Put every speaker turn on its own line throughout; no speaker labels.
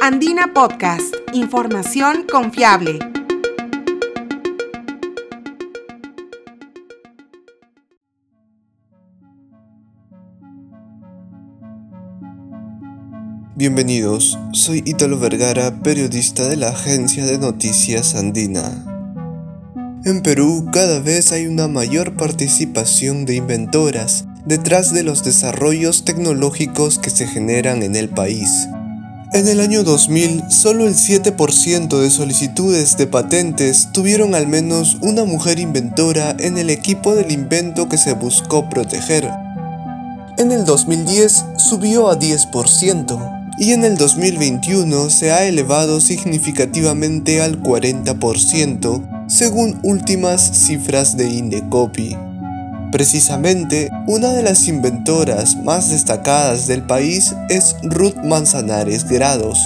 Andina Podcast, información confiable.
Bienvenidos, soy Italo Vergara, periodista de la agencia de noticias Andina. En Perú cada vez hay una mayor participación de inventoras detrás de los desarrollos tecnológicos que se generan en el país. En el año 2000, solo el 7% de solicitudes de patentes tuvieron al menos una mujer inventora en el equipo del invento que se buscó proteger. En el 2010 subió a 10% y en el 2021 se ha elevado significativamente al 40% según últimas cifras de Indecopy. Precisamente, una de las inventoras más destacadas del país es Ruth Manzanares Grados,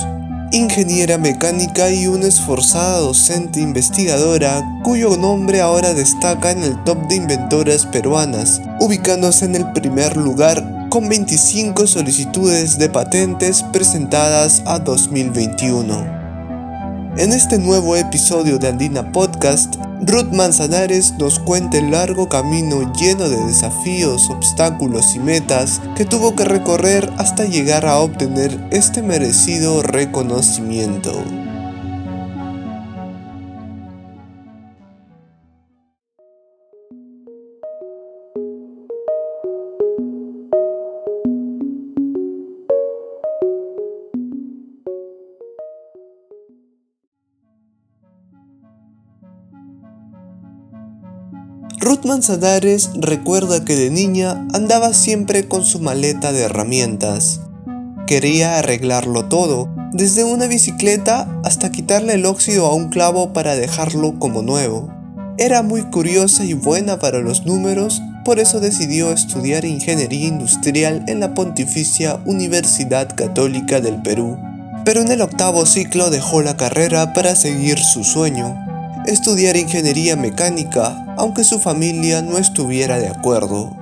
ingeniera mecánica y una esforzada docente investigadora cuyo nombre ahora destaca en el top de inventoras peruanas, ubicándose en el primer lugar con 25 solicitudes de patentes presentadas a 2021. En este nuevo episodio de Andina Podcast, Ruth Manzanares nos cuenta el largo camino lleno de desafíos, obstáculos y metas que tuvo que recorrer hasta llegar a obtener este merecido reconocimiento. Manzanares recuerda que de niña andaba siempre con su maleta de herramientas. Quería arreglarlo todo, desde una bicicleta hasta quitarle el óxido a un clavo para dejarlo como nuevo. Era muy curiosa y buena para los números, por eso decidió estudiar ingeniería industrial en la Pontificia Universidad Católica del Perú. Pero en el octavo ciclo dejó la carrera para seguir su sueño, estudiar ingeniería mecánica, aunque su familia no estuviera de acuerdo.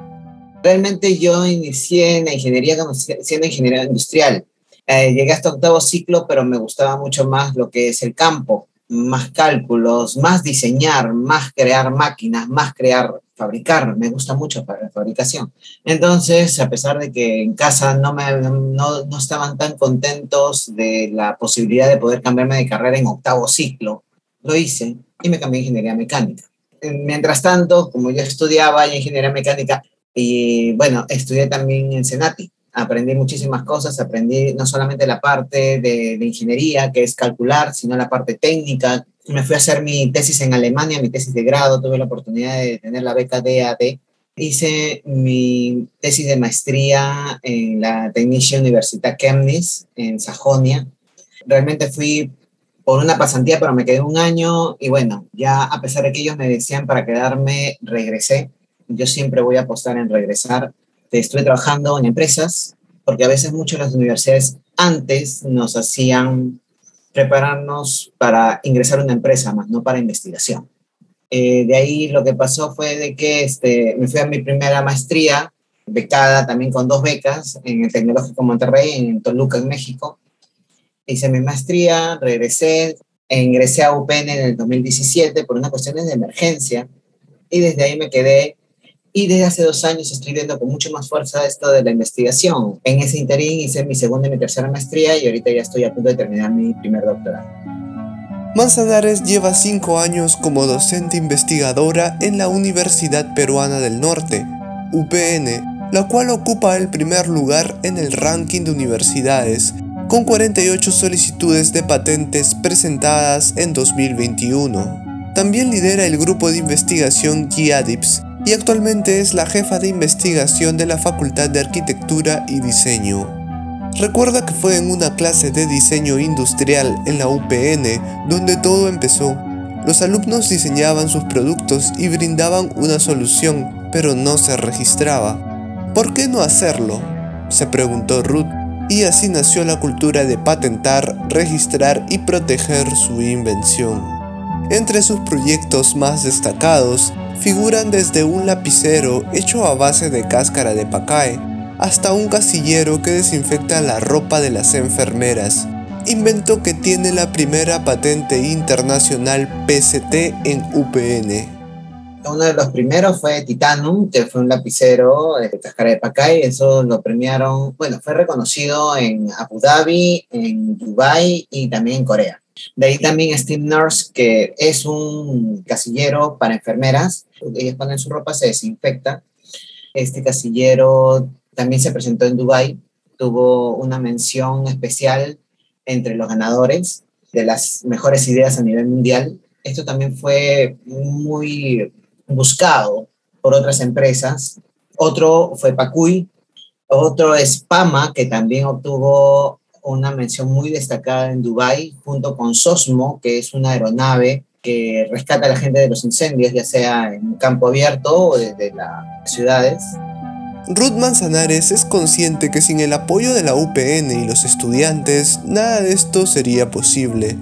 Realmente yo inicié en la ingeniería siendo ingeniero industrial. Eh, llegué hasta octavo ciclo, pero me gustaba mucho más lo que es el campo, más cálculos, más diseñar, más crear máquinas, más crear, fabricar. Me gusta mucho la fabricación. Entonces, a pesar de que en casa no, me, no, no estaban tan contentos de la posibilidad de poder cambiarme de carrera en octavo ciclo, lo hice y me cambié a ingeniería mecánica. Mientras tanto, como yo estudiaba en ingeniería mecánica, y bueno, estudié también en Senati. Aprendí muchísimas cosas, aprendí no solamente la parte de, de ingeniería, que es calcular, sino la parte técnica. Me fui a hacer mi tesis en Alemania, mi tesis de grado, tuve la oportunidad de tener la beca DAD. Hice mi tesis de maestría en la Technische Universität Chemnitz, en Sajonia. Realmente fui por una pasantía, pero me quedé un año y bueno, ya a pesar de que ellos me decían para quedarme, regresé. Yo siempre voy a apostar en regresar. Estuve trabajando en empresas, porque a veces muchas las universidades antes nos hacían prepararnos para ingresar a una empresa, más no para investigación. Eh, de ahí lo que pasó fue de que este, me fui a mi primera maestría, becada también con dos becas en el Tecnológico Monterrey, en Toluca, en México hice mi maestría, regresé, ingresé a UPN en el 2017 por unas cuestiones de emergencia y desde ahí me quedé y desde hace dos años estoy viendo con mucho más fuerza esto de la investigación. En ese interín hice mi segunda y mi tercera maestría y ahorita ya estoy a punto de terminar mi primer doctorado.
Manzanares lleva cinco años como docente investigadora en la Universidad Peruana del Norte, UPN, la cual ocupa el primer lugar en el ranking de universidades con 48 solicitudes de patentes presentadas en 2021. También lidera el grupo de investigación GIADIPS y actualmente es la jefa de investigación de la Facultad de Arquitectura y Diseño. Recuerda que fue en una clase de diseño industrial en la UPN donde todo empezó. Los alumnos diseñaban sus productos y brindaban una solución, pero no se registraba. ¿Por qué no hacerlo? se preguntó Ruth y así nació la cultura de patentar, registrar y proteger su invención. Entre sus proyectos más destacados figuran desde un lapicero hecho a base de cáscara de pacae hasta un casillero que desinfecta la ropa de las enfermeras inventó que tiene la primera patente internacional PCT en UPN.
Uno de los primeros fue Titanum, que fue un lapicero de cascara de Pacay. Eso lo premiaron, bueno, fue reconocido en Abu Dhabi, en Dubai y también en Corea. De ahí también Steam Nurse, que es un casillero para enfermeras. Ellas ponen su ropa, se desinfecta. Este casillero también se presentó en Dubai. Tuvo una mención especial entre los ganadores de las mejores ideas a nivel mundial. Esto también fue muy buscado por otras empresas. Otro fue Pacuy, otro es Pama, que también obtuvo una mención muy destacada en Dubái, junto con Sosmo, que es una aeronave que rescata a la gente de los incendios, ya sea en campo abierto o desde las ciudades.
Ruth Manzanares es consciente que sin el apoyo de la UPN y los estudiantes, nada de esto sería posible.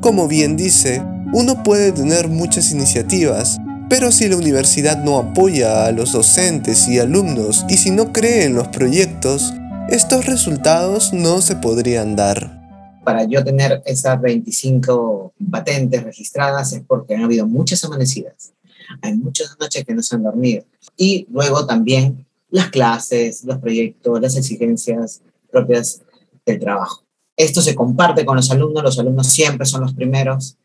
Como bien dice, uno puede tener muchas iniciativas, pero si la universidad no apoya a los docentes y alumnos y si no cree en los proyectos, estos resultados no se podrían dar.
Para yo tener esas 25 patentes registradas es porque han habido muchas amanecidas. Hay muchas noches que no se han dormido. Y luego también las clases, los proyectos, las exigencias propias del trabajo. Esto se comparte con los alumnos, los alumnos siempre son los primeros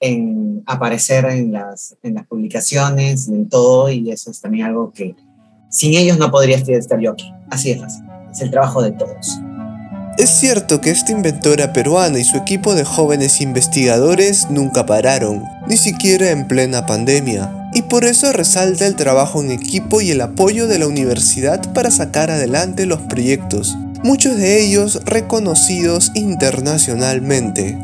en aparecer en las, en las publicaciones, en todo, y eso es también algo que sin ellos no podría estar yo aquí. Así es es el trabajo de todos.
Es cierto que esta inventora peruana y su equipo de jóvenes investigadores nunca pararon, ni siquiera en plena pandemia, y por eso resalta el trabajo en equipo y el apoyo de la universidad para sacar adelante los proyectos, muchos de ellos reconocidos internacionalmente.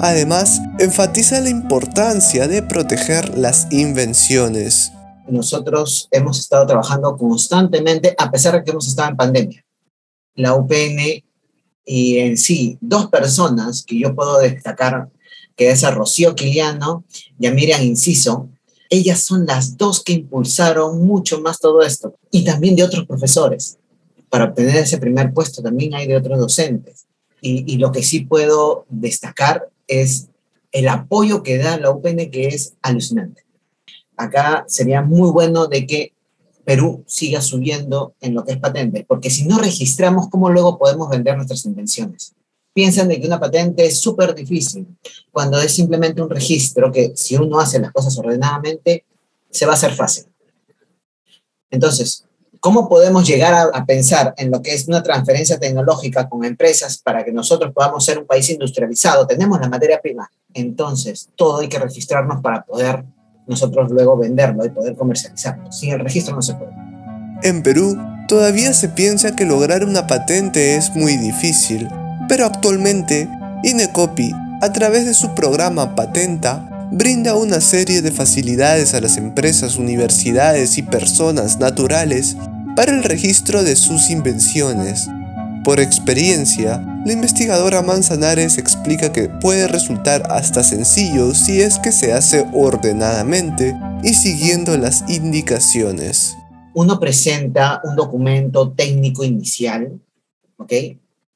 Además, enfatiza la importancia de proteger las invenciones.
Nosotros hemos estado trabajando constantemente a pesar de que hemos estado en pandemia. La UPN y en sí, dos personas que yo puedo destacar, que es a Rocío Quiliano y a Miriam Inciso, ellas son las dos que impulsaron mucho más todo esto. Y también de otros profesores. Para obtener ese primer puesto también hay de otros docentes. Y, y lo que sí puedo destacar es el apoyo que da la UPN, que es alucinante. Acá sería muy bueno de que Perú siga subiendo en lo que es patente, porque si no registramos, ¿cómo luego podemos vender nuestras invenciones? Piensan de que una patente es súper difícil, cuando es simplemente un registro que si uno hace las cosas ordenadamente, se va a hacer fácil. Entonces, ¿Cómo podemos llegar a, pensar en lo que es una transferencia tecnológica con empresas para que nosotros podamos ser un país industrializado? Tenemos la materia prima, entonces todo hay que registrarnos para poder nosotros luego venderlo y poder comercializarlo. Sin el registro no se puede.
En Perú, todavía se piensa que lograr una patente es muy difícil, pero actualmente Inecopi, a través de su programa Patenta, brinda una serie de facilidades a las empresas, universidades y personas naturales para el registro de sus invenciones. Por experiencia, la investigadora Manzanares explica que puede resultar hasta sencillo si es que se hace ordenadamente y siguiendo las indicaciones.
Uno presenta un documento técnico inicial, ¿ok?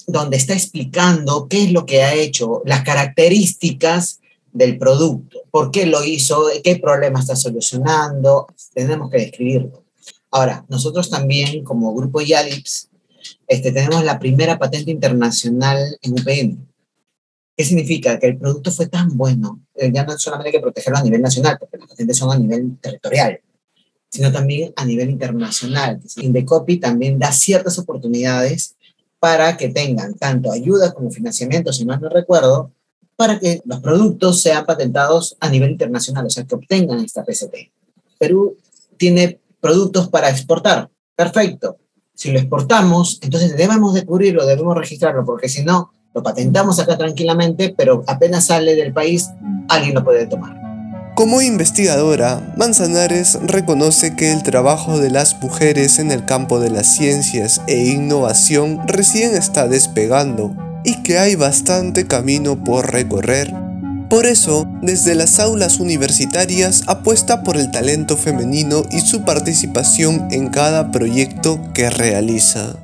Donde está explicando qué es lo que ha hecho, las características del producto, por qué lo hizo, qué problema está solucionando, tenemos que describirlo. Ahora, nosotros también como grupo YADIPS este, tenemos la primera patente internacional en UPN. ¿Qué significa? Que el producto fue tan bueno, eh, ya no solamente hay que protegerlo a nivel nacional, porque las patentes son a nivel territorial, sino también a nivel internacional. Indecopy también da ciertas oportunidades para que tengan tanto ayuda como financiamiento, si más no recuerdo, para que los productos sean patentados a nivel internacional, o sea, que obtengan esta PCT. Perú tiene productos para exportar. Perfecto. Si lo exportamos, entonces debemos de cubrirlo, debemos registrarlo, porque si no, lo patentamos acá tranquilamente, pero apenas sale del país, alguien lo puede tomar.
Como investigadora, Manzanares reconoce que el trabajo de las mujeres en el campo de las ciencias e innovación recién está despegando y que hay bastante camino por recorrer por eso, desde las aulas universitarias apuesta por el talento femenino y su participación en cada proyecto que realiza.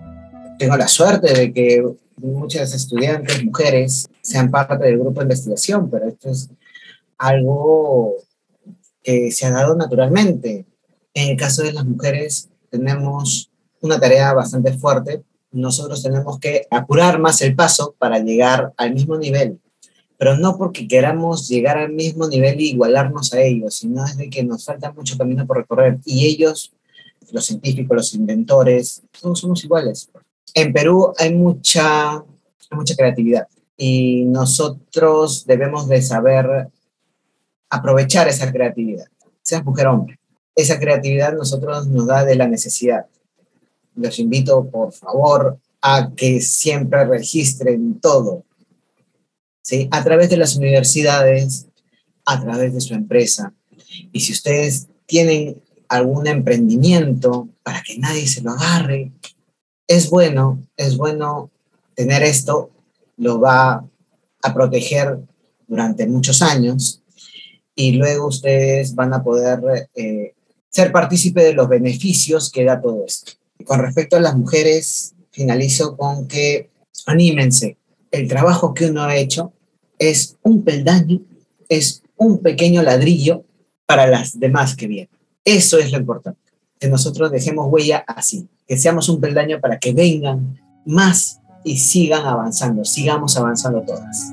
Tengo la suerte de que muchas estudiantes, mujeres, sean parte del grupo de investigación, pero esto es algo que se ha dado naturalmente. En el caso de las mujeres tenemos una tarea bastante fuerte. Nosotros tenemos que apurar más el paso para llegar al mismo nivel, pero no porque queramos llegar al mismo nivel e igualarnos a ellos, sino es de que nos falta mucho camino por recorrer y ellos, los científicos, los inventores, todos somos iguales. En Perú hay mucha, mucha creatividad y nosotros debemos de saber aprovechar esa creatividad, seas mujer o hombre. Esa creatividad nosotros nos da de la necesidad. Los invito, por favor, a que siempre registren todo, ¿sí? A través de las universidades, a través de su empresa. Y si ustedes tienen algún emprendimiento para que nadie se lo agarre, es bueno, es bueno tener esto, lo va a proteger durante muchos años y luego ustedes van a poder eh, ser partícipe de los beneficios que da todo esto. Con respecto a las mujeres, finalizo con que anímense. El trabajo que uno ha hecho es un peldaño, es un pequeño ladrillo para las demás que vienen. Eso es lo importante, que nosotros dejemos huella así, que seamos un peldaño para que vengan más y sigan avanzando, sigamos avanzando todas.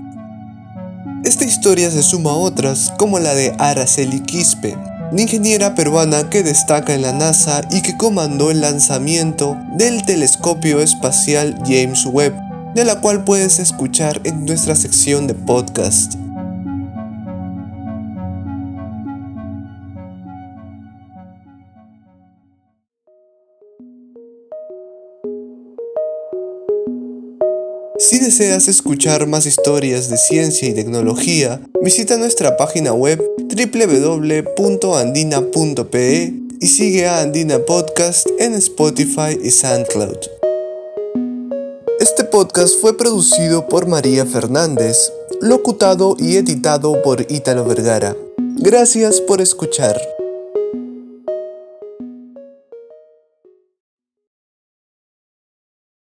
Esta historia se suma a otras como la de Araceli Quispe, una ingeniera peruana que destaca en la NASA y que comandó el lanzamiento del telescopio espacial James Webb, de la cual puedes escuchar en nuestra sección de podcast. Si deseas escuchar más historias de ciencia y tecnología, visita nuestra página web www.andina.pe y sigue a Andina Podcast en Spotify y SoundCloud. Este podcast fue producido por María Fernández, locutado y editado por Ítalo Vergara. Gracias por escuchar.